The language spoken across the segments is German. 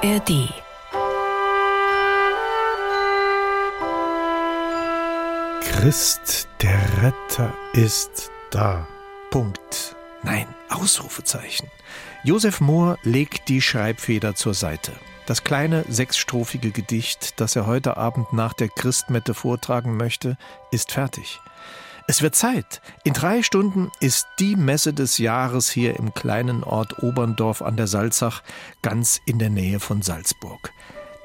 ARD Christ, der Retter ist da. Punkt. Nein, Ausrufezeichen. Josef Mohr legt die Schreibfeder zur Seite. Das kleine sechsstrophige Gedicht, das er heute Abend nach der Christmette vortragen möchte, ist fertig. Es wird Zeit. In drei Stunden ist die Messe des Jahres hier im kleinen Ort Oberndorf an der Salzach, ganz in der Nähe von Salzburg.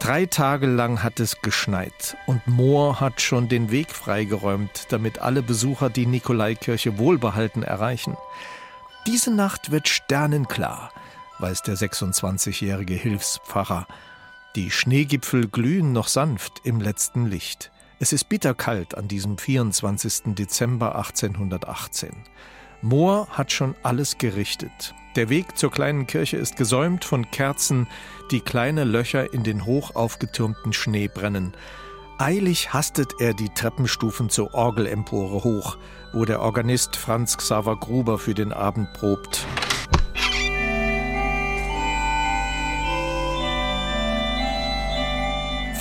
Drei Tage lang hat es geschneit und Mohr hat schon den Weg freigeräumt, damit alle Besucher die Nikolaikirche wohlbehalten erreichen. Diese Nacht wird sternenklar, weiß der 26-jährige Hilfspfarrer. Die Schneegipfel glühen noch sanft im letzten Licht. Es ist bitterkalt an diesem 24. Dezember 1818. Mohr hat schon alles gerichtet. Der Weg zur kleinen Kirche ist gesäumt von Kerzen, die kleine Löcher in den hoch aufgetürmten Schnee brennen. Eilig hastet er die Treppenstufen zur Orgelempore hoch, wo der Organist Franz Xaver Gruber für den Abend probt.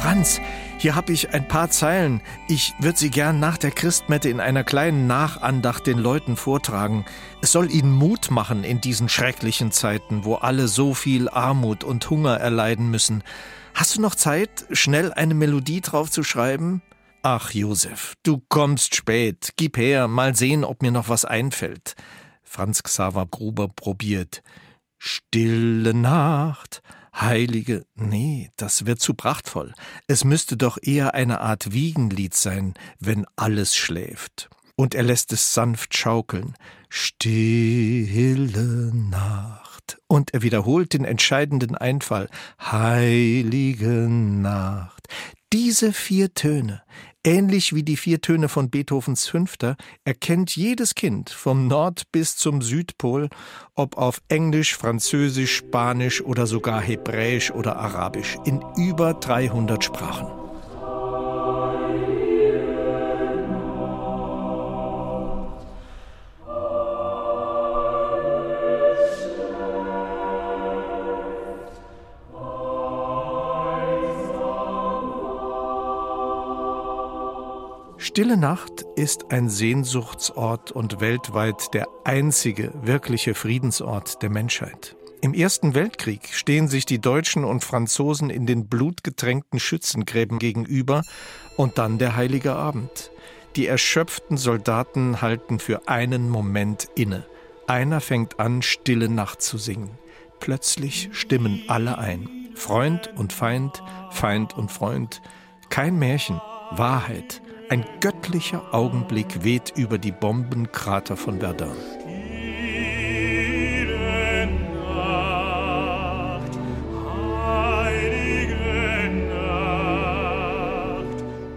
Franz, hier habe ich ein paar Zeilen. Ich würde sie gern nach der Christmette in einer kleinen Nachandacht den Leuten vortragen. Es soll ihnen Mut machen in diesen schrecklichen Zeiten, wo alle so viel Armut und Hunger erleiden müssen. Hast du noch Zeit, schnell eine Melodie drauf zu schreiben? Ach, Josef, du kommst spät. Gib her, mal sehen, ob mir noch was einfällt. Franz Xaver Gruber probiert. Stille Nacht, Heilige, nee, das wird zu prachtvoll. Es müsste doch eher eine Art Wiegenlied sein, wenn alles schläft. Und er lässt es sanft schaukeln. Stille Nacht. Und er wiederholt den entscheidenden Einfall. Heilige Nacht. Diese vier Töne, Ähnlich wie die vier Töne von Beethovens Fünfter erkennt jedes Kind vom Nord bis zum Südpol, ob auf Englisch, Französisch, Spanisch oder sogar Hebräisch oder Arabisch, in über 300 Sprachen. Stille Nacht ist ein Sehnsuchtsort und weltweit der einzige wirkliche Friedensort der Menschheit. Im Ersten Weltkrieg stehen sich die Deutschen und Franzosen in den blutgetränkten Schützengräben gegenüber und dann der heilige Abend. Die erschöpften Soldaten halten für einen Moment inne. Einer fängt an, Stille Nacht zu singen. Plötzlich stimmen alle ein. Freund und Feind, Feind und Freund. Kein Märchen, Wahrheit. Ein göttlicher Augenblick weht über die Bombenkrater von Verdun.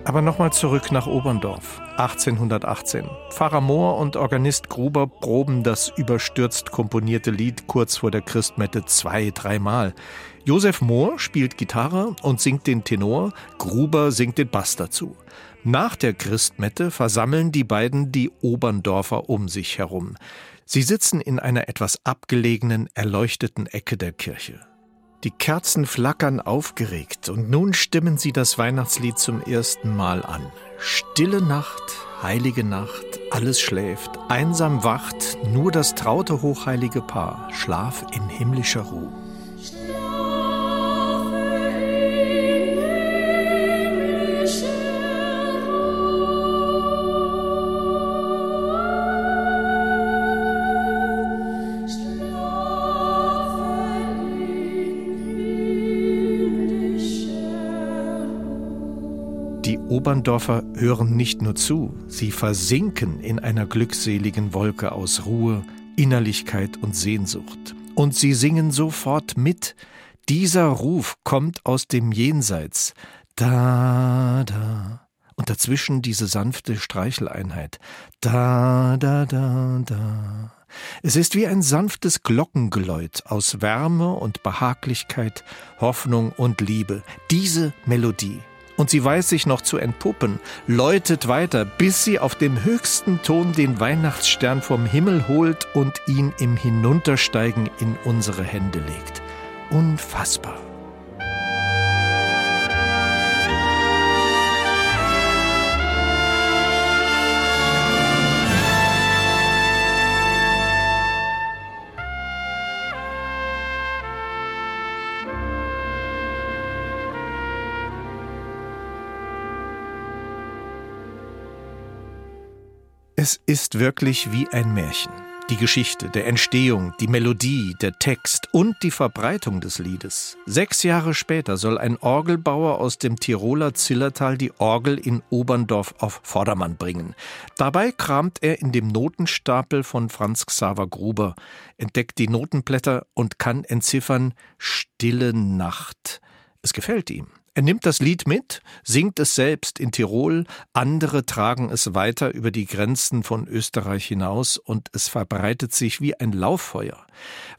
Aber nochmal zurück nach Oberndorf, 1818. Pfarrer Mohr und Organist Gruber proben das überstürzt komponierte Lied kurz vor der Christmette zwei, dreimal. Josef Mohr spielt Gitarre und singt den Tenor, Gruber singt den Bass dazu. Nach der Christmette versammeln die beiden die Oberndorfer um sich herum. Sie sitzen in einer etwas abgelegenen, erleuchteten Ecke der Kirche. Die Kerzen flackern aufgeregt und nun stimmen sie das Weihnachtslied zum ersten Mal an. Stille Nacht, heilige Nacht, alles schläft, einsam wacht, nur das traute hochheilige Paar, Schlaf in himmlischer Ruhe. Oberndorfer hören nicht nur zu, sie versinken in einer glückseligen Wolke aus Ruhe, Innerlichkeit und Sehnsucht. Und sie singen sofort mit. Dieser Ruf kommt aus dem Jenseits. Da, da. Und dazwischen diese sanfte Streicheleinheit. Da, da, da, da. Es ist wie ein sanftes Glockengeläut aus Wärme und Behaglichkeit, Hoffnung und Liebe. Diese Melodie und sie weiß sich noch zu entpuppen, läutet weiter, bis sie auf dem höchsten Ton den Weihnachtsstern vom Himmel holt und ihn im Hinuntersteigen in unsere Hände legt. Unfassbar. Es ist wirklich wie ein Märchen. Die Geschichte, der Entstehung, die Melodie, der Text und die Verbreitung des Liedes. Sechs Jahre später soll ein Orgelbauer aus dem Tiroler Zillertal die Orgel in Oberndorf auf Vordermann bringen. Dabei kramt er in dem Notenstapel von Franz Xaver Gruber, entdeckt die Notenblätter und kann entziffern Stille Nacht. Es gefällt ihm. Er nimmt das Lied mit, singt es selbst in Tirol, andere tragen es weiter über die Grenzen von Österreich hinaus und es verbreitet sich wie ein Lauffeuer.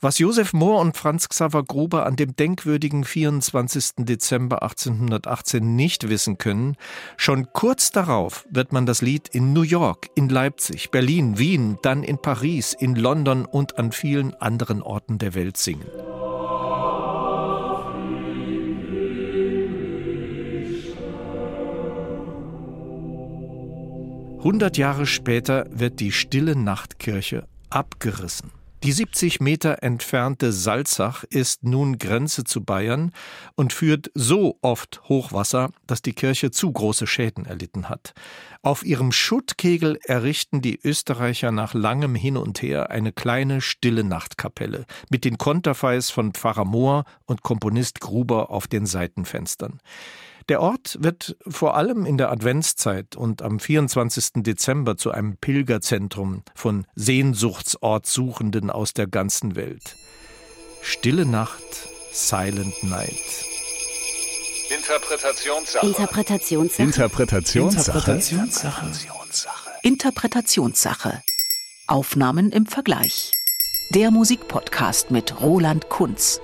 Was Josef Mohr und Franz Xaver Gruber an dem denkwürdigen 24. Dezember 1818 nicht wissen können, schon kurz darauf wird man das Lied in New York, in Leipzig, Berlin, Wien, dann in Paris, in London und an vielen anderen Orten der Welt singen. 100 Jahre später wird die Stille Nachtkirche abgerissen. Die 70 Meter entfernte Salzach ist nun Grenze zu Bayern und führt so oft Hochwasser, dass die Kirche zu große Schäden erlitten hat. Auf ihrem Schuttkegel errichten die Österreicher nach langem Hin und Her eine kleine stille Nachtkapelle mit den Konterfeis von Pfarrer Mohr und Komponist Gruber auf den Seitenfenstern. Der Ort wird vor allem in der Adventszeit und am 24. Dezember zu einem Pilgerzentrum von Sehnsuchtsortsuchenden aus der ganzen Welt. Stille Nacht, Silent Night. Interpretationssache. Interpretationssache. Interpretationssache. Interpretationssache. Interpretationssache. Aufnahmen im Vergleich. Der Musikpodcast mit Roland Kunz.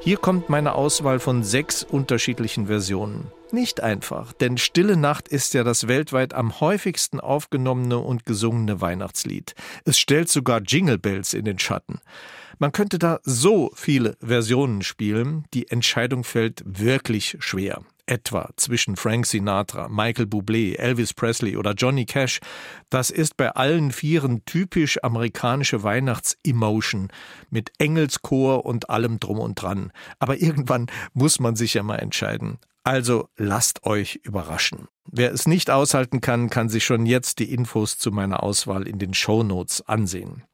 Hier kommt meine Auswahl von sechs unterschiedlichen Versionen. Nicht einfach, denn Stille Nacht ist ja das weltweit am häufigsten aufgenommene und gesungene Weihnachtslied. Es stellt sogar Jingle Bells in den Schatten. Man könnte da so viele Versionen spielen, die Entscheidung fällt wirklich schwer etwa zwischen Frank Sinatra, Michael Bublé, Elvis Presley oder Johnny Cash, das ist bei allen Vieren typisch amerikanische Weihnachtsemotion mit Engelschor und allem drum und dran. Aber irgendwann muss man sich ja mal entscheiden. Also lasst euch überraschen. Wer es nicht aushalten kann, kann sich schon jetzt die Infos zu meiner Auswahl in den Shownotes ansehen.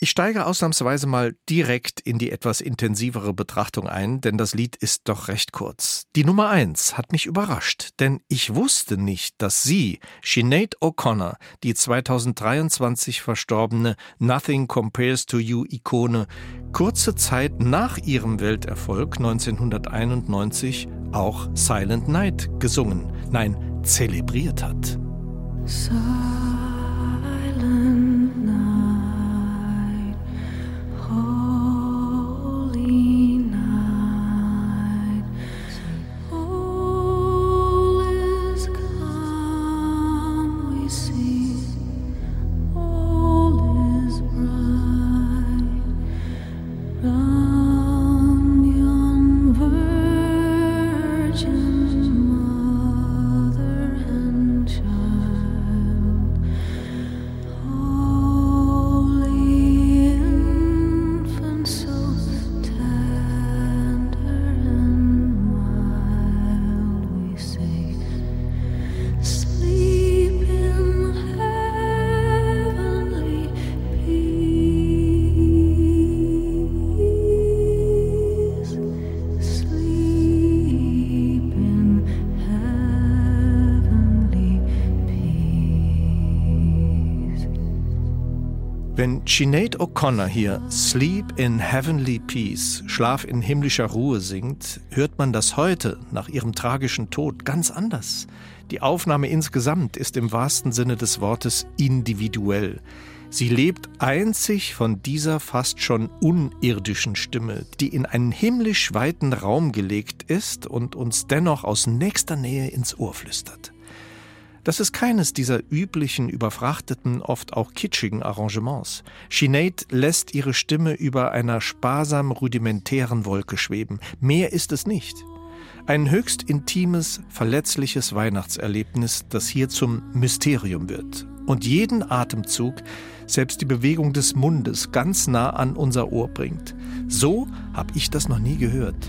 Ich steige ausnahmsweise mal direkt in die etwas intensivere Betrachtung ein, denn das Lied ist doch recht kurz. Die Nummer eins hat mich überrascht, denn ich wusste nicht, dass sie, Sinead O'Connor, die 2023 verstorbene Nothing Compares to You Ikone, kurze Zeit nach ihrem Welterfolg 1991 auch Silent Night gesungen, nein, zelebriert hat. So Wenn Sinead O'Connor hier Sleep in Heavenly Peace, Schlaf in himmlischer Ruhe singt, hört man das heute, nach ihrem tragischen Tod, ganz anders. Die Aufnahme insgesamt ist im wahrsten Sinne des Wortes individuell. Sie lebt einzig von dieser fast schon unirdischen Stimme, die in einen himmlisch weiten Raum gelegt ist und uns dennoch aus nächster Nähe ins Ohr flüstert. Das ist keines dieser üblichen, überfrachteten, oft auch kitschigen Arrangements. Sinead lässt ihre Stimme über einer sparsam rudimentären Wolke schweben. Mehr ist es nicht. Ein höchst intimes, verletzliches Weihnachtserlebnis, das hier zum Mysterium wird und jeden Atemzug, selbst die Bewegung des Mundes ganz nah an unser Ohr bringt. So habe ich das noch nie gehört.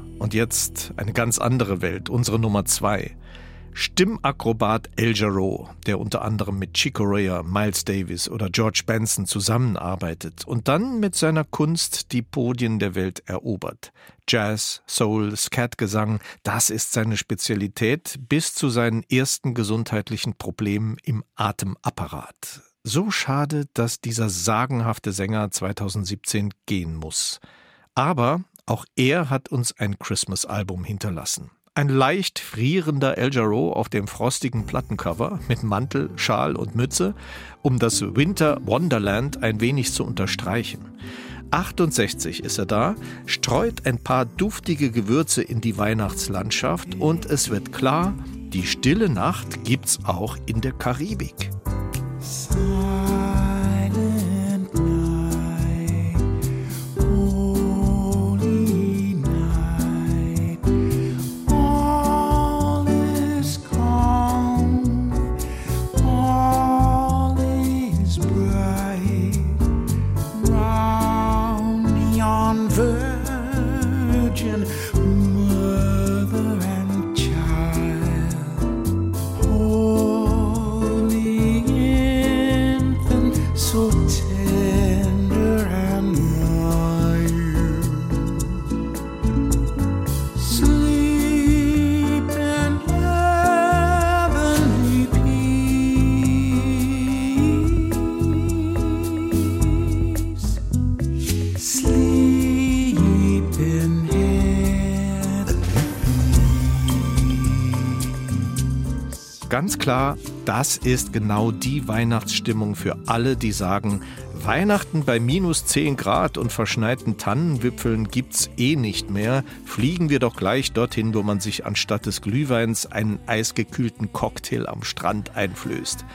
Und jetzt eine ganz andere Welt, unsere Nummer zwei. Stimmakrobat El Jarreau, der unter anderem mit Chico Rea, Miles Davis oder George Benson zusammenarbeitet und dann mit seiner Kunst die Podien der Welt erobert. Jazz, Soul, Scatgesang, das ist seine Spezialität bis zu seinen ersten gesundheitlichen Problemen im Atemapparat. So schade, dass dieser sagenhafte Sänger 2017 gehen muss. Aber auch er hat uns ein Christmas-Album hinterlassen. Ein leicht frierender El Jarreau auf dem frostigen Plattencover mit Mantel, Schal und Mütze, um das Winter Wonderland ein wenig zu unterstreichen. 68 ist er da, streut ein paar duftige Gewürze in die Weihnachtslandschaft und es wird klar, die stille Nacht gibt's auch in der Karibik. Ganz klar, das ist genau die Weihnachtsstimmung für alle, die sagen, Weihnachten bei minus 10 Grad und verschneiten Tannenwipfeln gibt's eh nicht mehr. Fliegen wir doch gleich dorthin, wo man sich anstatt des Glühweins einen eisgekühlten Cocktail am Strand einflößt.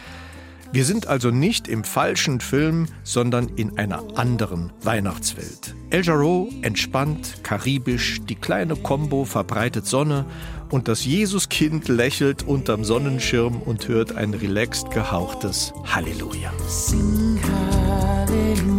Wir sind also nicht im falschen Film, sondern in einer anderen Weihnachtswelt. El Jarreau entspannt, karibisch, die kleine Combo verbreitet Sonne und das Jesuskind lächelt unterm Sonnenschirm und hört ein relaxed gehauchtes Halleluja. Sing Halleluja.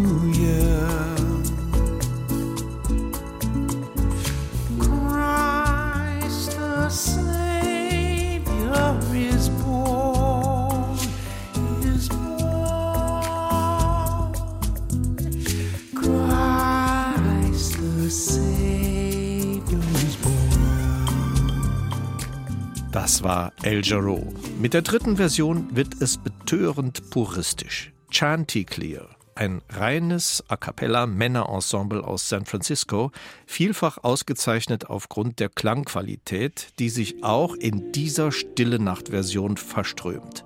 El Jarreau. Mit der dritten Version wird es betörend puristisch. Chanticleer, ein reines A cappella Männerensemble aus San Francisco, vielfach ausgezeichnet aufgrund der Klangqualität, die sich auch in dieser Stille Nacht Version verströmt.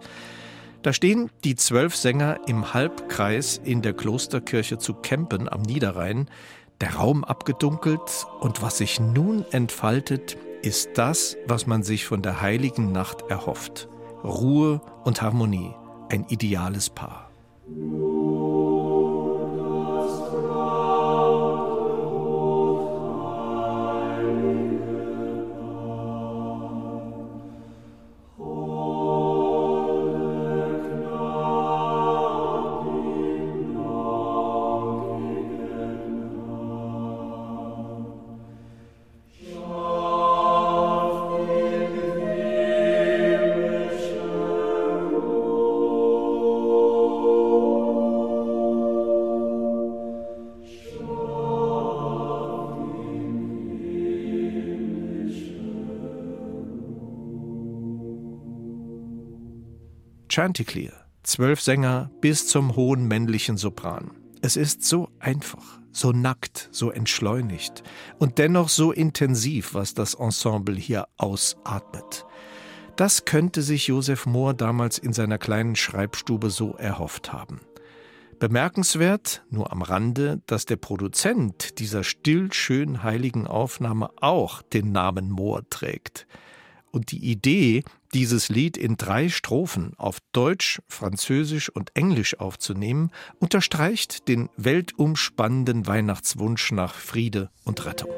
Da stehen die zwölf Sänger im Halbkreis in der Klosterkirche zu Kempen am Niederrhein, der Raum abgedunkelt und was sich nun entfaltet, ist das, was man sich von der heiligen Nacht erhofft. Ruhe und Harmonie, ein ideales Paar. Chanticleer, zwölf Sänger bis zum hohen männlichen Sopran. Es ist so einfach, so nackt, so entschleunigt und dennoch so intensiv, was das Ensemble hier ausatmet. Das könnte sich Josef Mohr damals in seiner kleinen Schreibstube so erhofft haben. Bemerkenswert, nur am Rande, dass der Produzent dieser still schön heiligen Aufnahme auch den Namen Mohr trägt. Und die Idee, dieses Lied in drei Strophen auf Deutsch, Französisch und Englisch aufzunehmen, unterstreicht den weltumspannenden Weihnachtswunsch nach Friede und Rettung.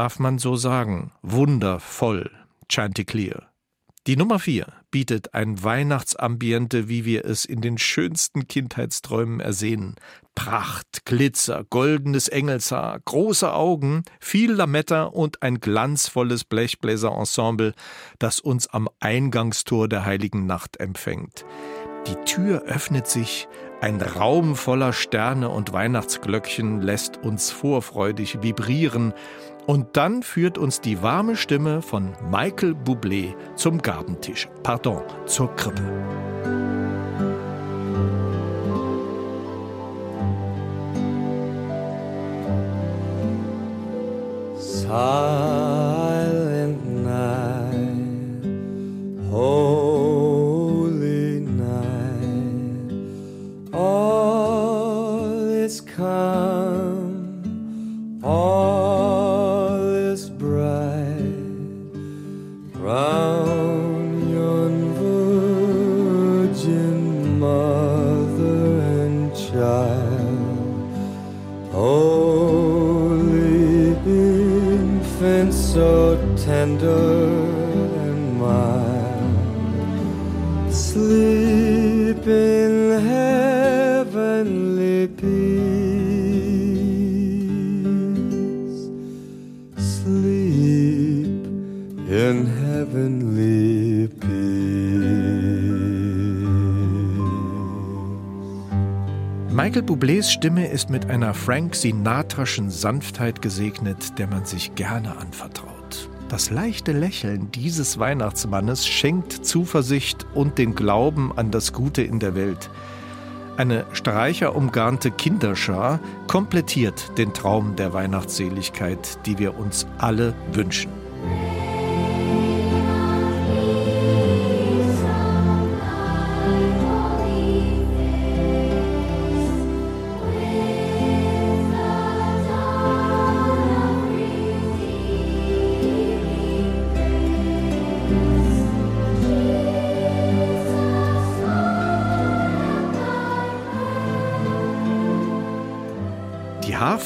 Darf man so sagen. Wundervoll, Chanticleer. Die Nummer 4 bietet ein Weihnachtsambiente, wie wir es in den schönsten Kindheitsträumen ersehnen. Pracht, Glitzer, goldenes Engelshaar, große Augen, viel Lametta und ein glanzvolles Blechbläserensemble, das uns am Eingangstor der heiligen Nacht empfängt. Die Tür öffnet sich, ein Raum voller Sterne und Weihnachtsglöckchen lässt uns vorfreudig vibrieren, und dann führt uns die warme Stimme von Michael Bublé zum Gabentisch, pardon, zur Krippe. Silent night, holy Michael Bublés Stimme ist mit einer Frank Sinatraschen Sanftheit gesegnet, der man sich gerne anvertraut. Das leichte Lächeln dieses Weihnachtsmannes schenkt Zuversicht und den Glauben an das Gute in der Welt. Eine streicherumgarnte Kinderschar komplettiert den Traum der Weihnachtsseligkeit, die wir uns alle wünschen.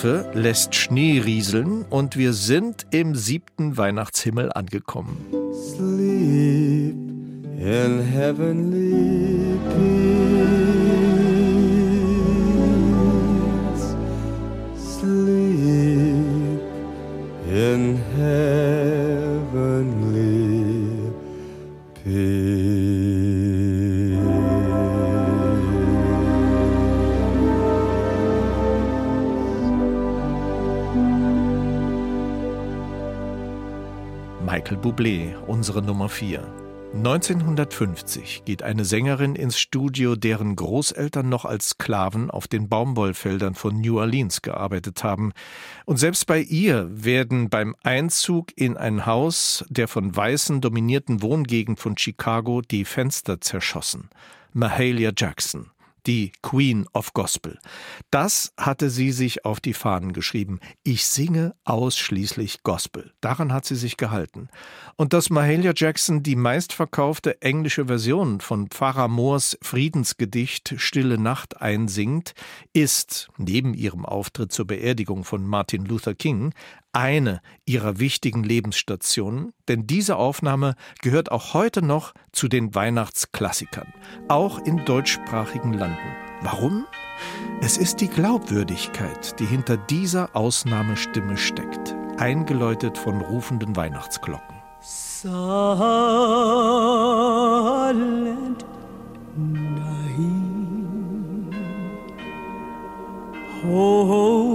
Harfe lässt Schnee rieseln und wir sind im siebten Weihnachtshimmel angekommen. Sleep in heavenly peace. Sleep in heavenly Michael Bublé, unsere Nummer 4. 1950 geht eine Sängerin ins Studio, deren Großeltern noch als Sklaven auf den Baumwollfeldern von New Orleans gearbeitet haben. Und selbst bei ihr werden beim Einzug in ein Haus der von Weißen dominierten Wohngegend von Chicago die Fenster zerschossen. Mahalia Jackson die Queen of Gospel. Das hatte sie sich auf die Fahnen geschrieben. Ich singe ausschließlich Gospel. Daran hat sie sich gehalten. Und dass Mahalia Jackson die meistverkaufte englische Version von Pfarrer Moors Friedensgedicht Stille Nacht einsingt, ist, neben ihrem Auftritt zur Beerdigung von Martin Luther King, eine ihrer wichtigen Lebensstationen, denn diese Aufnahme gehört auch heute noch zu den Weihnachtsklassikern, auch in deutschsprachigen Landen. Warum? Es ist die Glaubwürdigkeit, die hinter dieser Ausnahmestimme steckt, eingeläutet von rufenden Weihnachtsglocken. Silent night, holy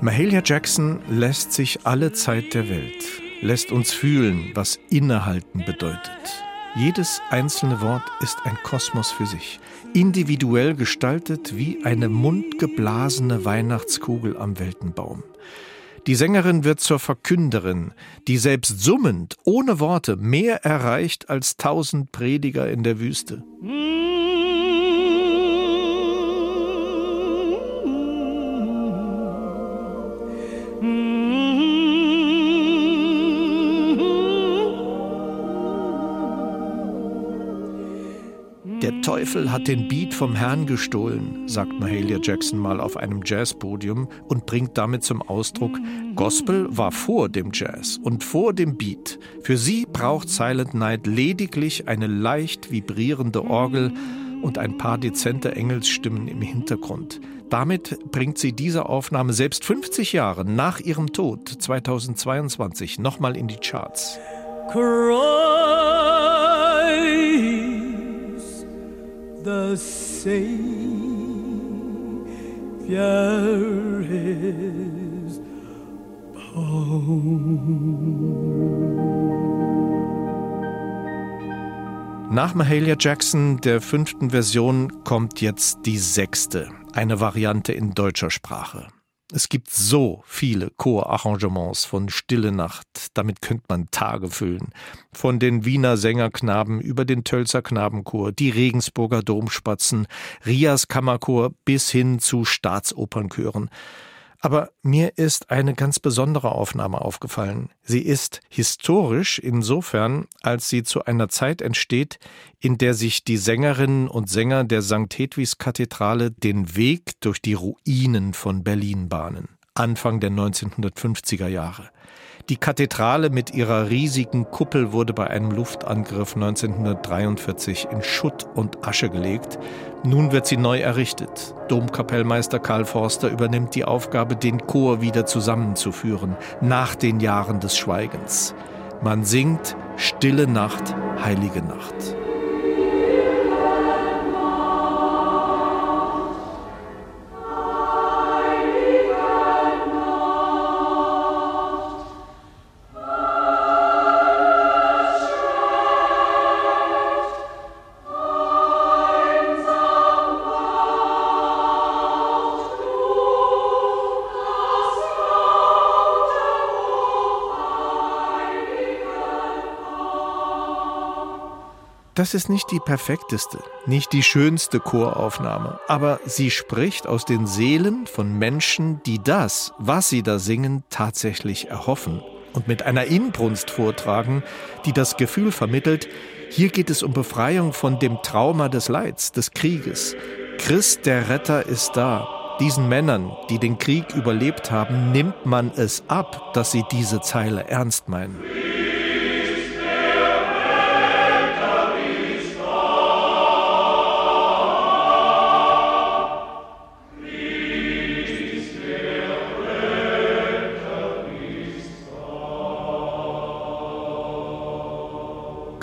Mahalia Jackson lässt sich alle Zeit der Welt lässt uns fühlen, was Innehalten bedeutet. Jedes einzelne Wort ist ein Kosmos für sich, individuell gestaltet wie eine mundgeblasene Weihnachtskugel am Weltenbaum. Die Sängerin wird zur Verkünderin, die selbst summend, ohne Worte, mehr erreicht als tausend Prediger in der Wüste. Der Teufel hat den Beat vom Herrn gestohlen, sagt Mahalia Jackson mal auf einem Jazzpodium und bringt damit zum Ausdruck, Gospel war vor dem Jazz und vor dem Beat. Für sie braucht Silent Night lediglich eine leicht vibrierende Orgel und ein paar dezente Engelsstimmen im Hintergrund. Damit bringt sie diese Aufnahme selbst 50 Jahre nach ihrem Tod 2022 nochmal in die Charts. Christ Savior is Nach Mahalia Jackson, der fünften Version, kommt jetzt die sechste, eine Variante in deutscher Sprache. Es gibt so viele Chorarrangements von Stille Nacht, damit könnte man Tage füllen. Von den Wiener Sängerknaben über den Tölzer Knabenchor, die Regensburger Domspatzen, Rias Kammerchor bis hin zu Staatsopernchören. Aber mir ist eine ganz besondere Aufnahme aufgefallen. Sie ist historisch insofern, als sie zu einer Zeit entsteht, in der sich die Sängerinnen und Sänger der St. Hedwigs Kathedrale den Weg durch die Ruinen von Berlin bahnen. Anfang der 1950er Jahre. Die Kathedrale mit ihrer riesigen Kuppel wurde bei einem Luftangriff 1943 in Schutt und Asche gelegt. Nun wird sie neu errichtet. Domkapellmeister Karl Forster übernimmt die Aufgabe, den Chor wieder zusammenzuführen, nach den Jahren des Schweigens. Man singt Stille Nacht, heilige Nacht. Das ist nicht die perfekteste, nicht die schönste Choraufnahme, aber sie spricht aus den Seelen von Menschen, die das, was sie da singen, tatsächlich erhoffen und mit einer Inbrunst vortragen, die das Gefühl vermittelt, hier geht es um Befreiung von dem Trauma des Leids, des Krieges. Christ der Retter ist da. Diesen Männern, die den Krieg überlebt haben, nimmt man es ab, dass sie diese Zeile ernst meinen.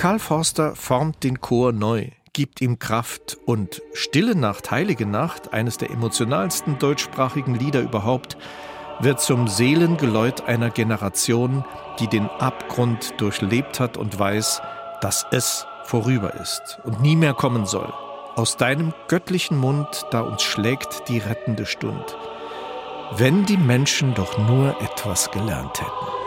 Karl Forster formt den Chor neu, gibt ihm Kraft und Stille Nacht, Heilige Nacht, eines der emotionalsten deutschsprachigen Lieder überhaupt, wird zum Seelengeläut einer Generation, die den Abgrund durchlebt hat und weiß, dass es vorüber ist und nie mehr kommen soll. Aus deinem göttlichen Mund, da uns schlägt die rettende Stund. Wenn die Menschen doch nur etwas gelernt hätten.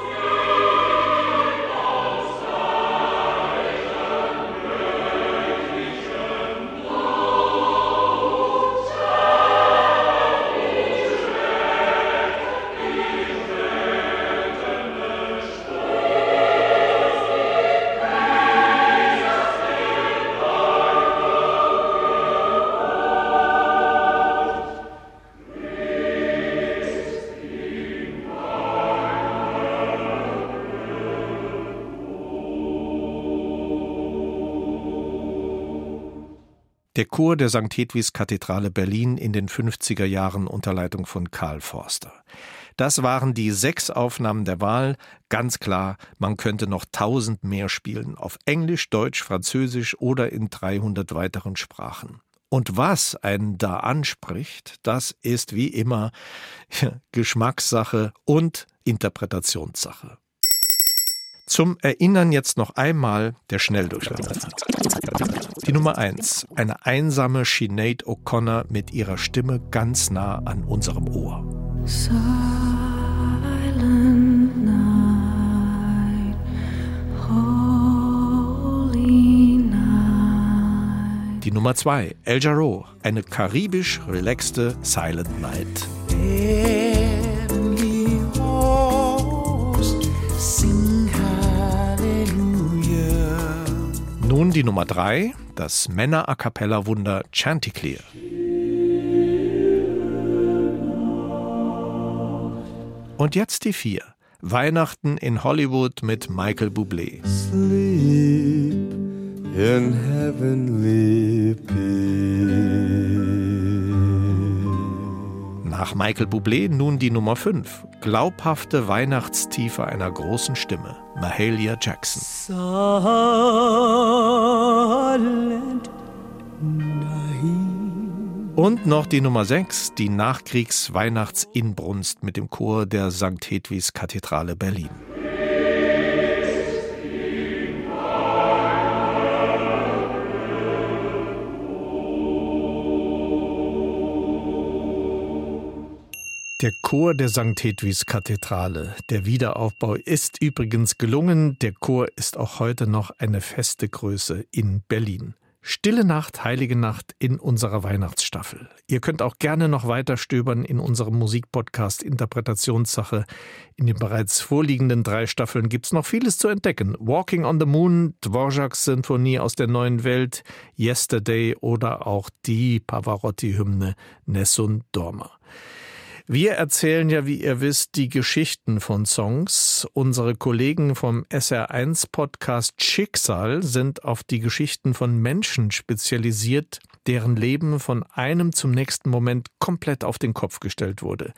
Der Chor der St. Hedwigs Kathedrale Berlin in den 50er Jahren unter Leitung von Karl Forster. Das waren die sechs Aufnahmen der Wahl. Ganz klar, man könnte noch tausend mehr spielen. Auf Englisch, Deutsch, Französisch oder in 300 weiteren Sprachen. Und was einen da anspricht, das ist wie immer Geschmackssache und Interpretationssache. Zum Erinnern jetzt noch einmal der Schnelldurchlauf. Die Nummer 1. Eine einsame Sinead O'Connor mit ihrer Stimme ganz nah an unserem Ohr. Die Nummer 2. El Jarreau. Eine karibisch relaxte Silent Night. Nun die Nummer 3, das Männer-A-Cappella-Wunder Chanticleer. Und jetzt die 4, Weihnachten in Hollywood mit Michael Bublé. Sleep in heavenly Nach Michael Bublé nun die Nummer 5. Glaubhafte Weihnachtstiefe einer großen Stimme. Mahalia Jackson. Silent und noch die Nummer 6, die Nachkriegs-Weihnachtsinbrunst mit dem Chor der St. Hedwigs Kathedrale Berlin. Der Chor der St. Hedwigs Kathedrale. Der Wiederaufbau ist übrigens gelungen. Der Chor ist auch heute noch eine feste Größe in Berlin. Stille Nacht, Heilige Nacht in unserer Weihnachtsstaffel. Ihr könnt auch gerne noch weiter stöbern in unserem Musikpodcast Interpretationssache. In den bereits vorliegenden drei Staffeln gibt's noch vieles zu entdecken. Walking on the Moon, Dvorak's Sinfonie aus der neuen Welt, Yesterday oder auch die Pavarotti-Hymne Nessun Dorma. Wir erzählen ja, wie ihr wisst, die Geschichten von Songs. Unsere Kollegen vom SR1 Podcast Schicksal sind auf die Geschichten von Menschen spezialisiert, deren Leben von einem zum nächsten Moment komplett auf den Kopf gestellt wurde.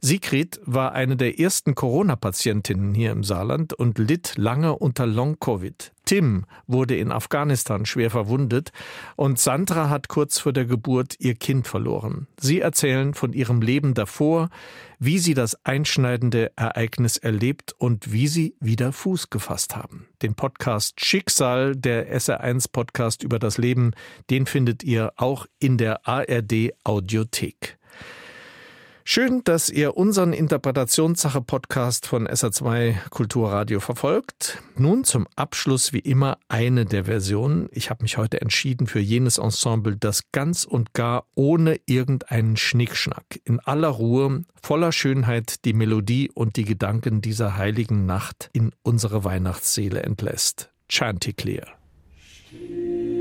Sigrid war eine der ersten Corona-Patientinnen hier im Saarland und litt lange unter Long-Covid. Tim wurde in Afghanistan schwer verwundet und Sandra hat kurz vor der Geburt ihr Kind verloren. Sie erzählen von ihrem Leben davor, wie sie das einschneidende Ereignis erlebt und wie sie wieder Fuß gefasst haben. Den Podcast Schicksal, der SR1 Podcast über das Leben, den findet ihr auch in der ARD Audiothek. Schön, dass ihr unseren Interpretationssache-Podcast von SA2 Kulturradio verfolgt. Nun zum Abschluss wie immer eine der Versionen. Ich habe mich heute entschieden für jenes Ensemble, das ganz und gar ohne irgendeinen Schnickschnack, in aller Ruhe, voller Schönheit die Melodie und die Gedanken dieser heiligen Nacht in unsere Weihnachtsseele entlässt. Chanticleer. Still.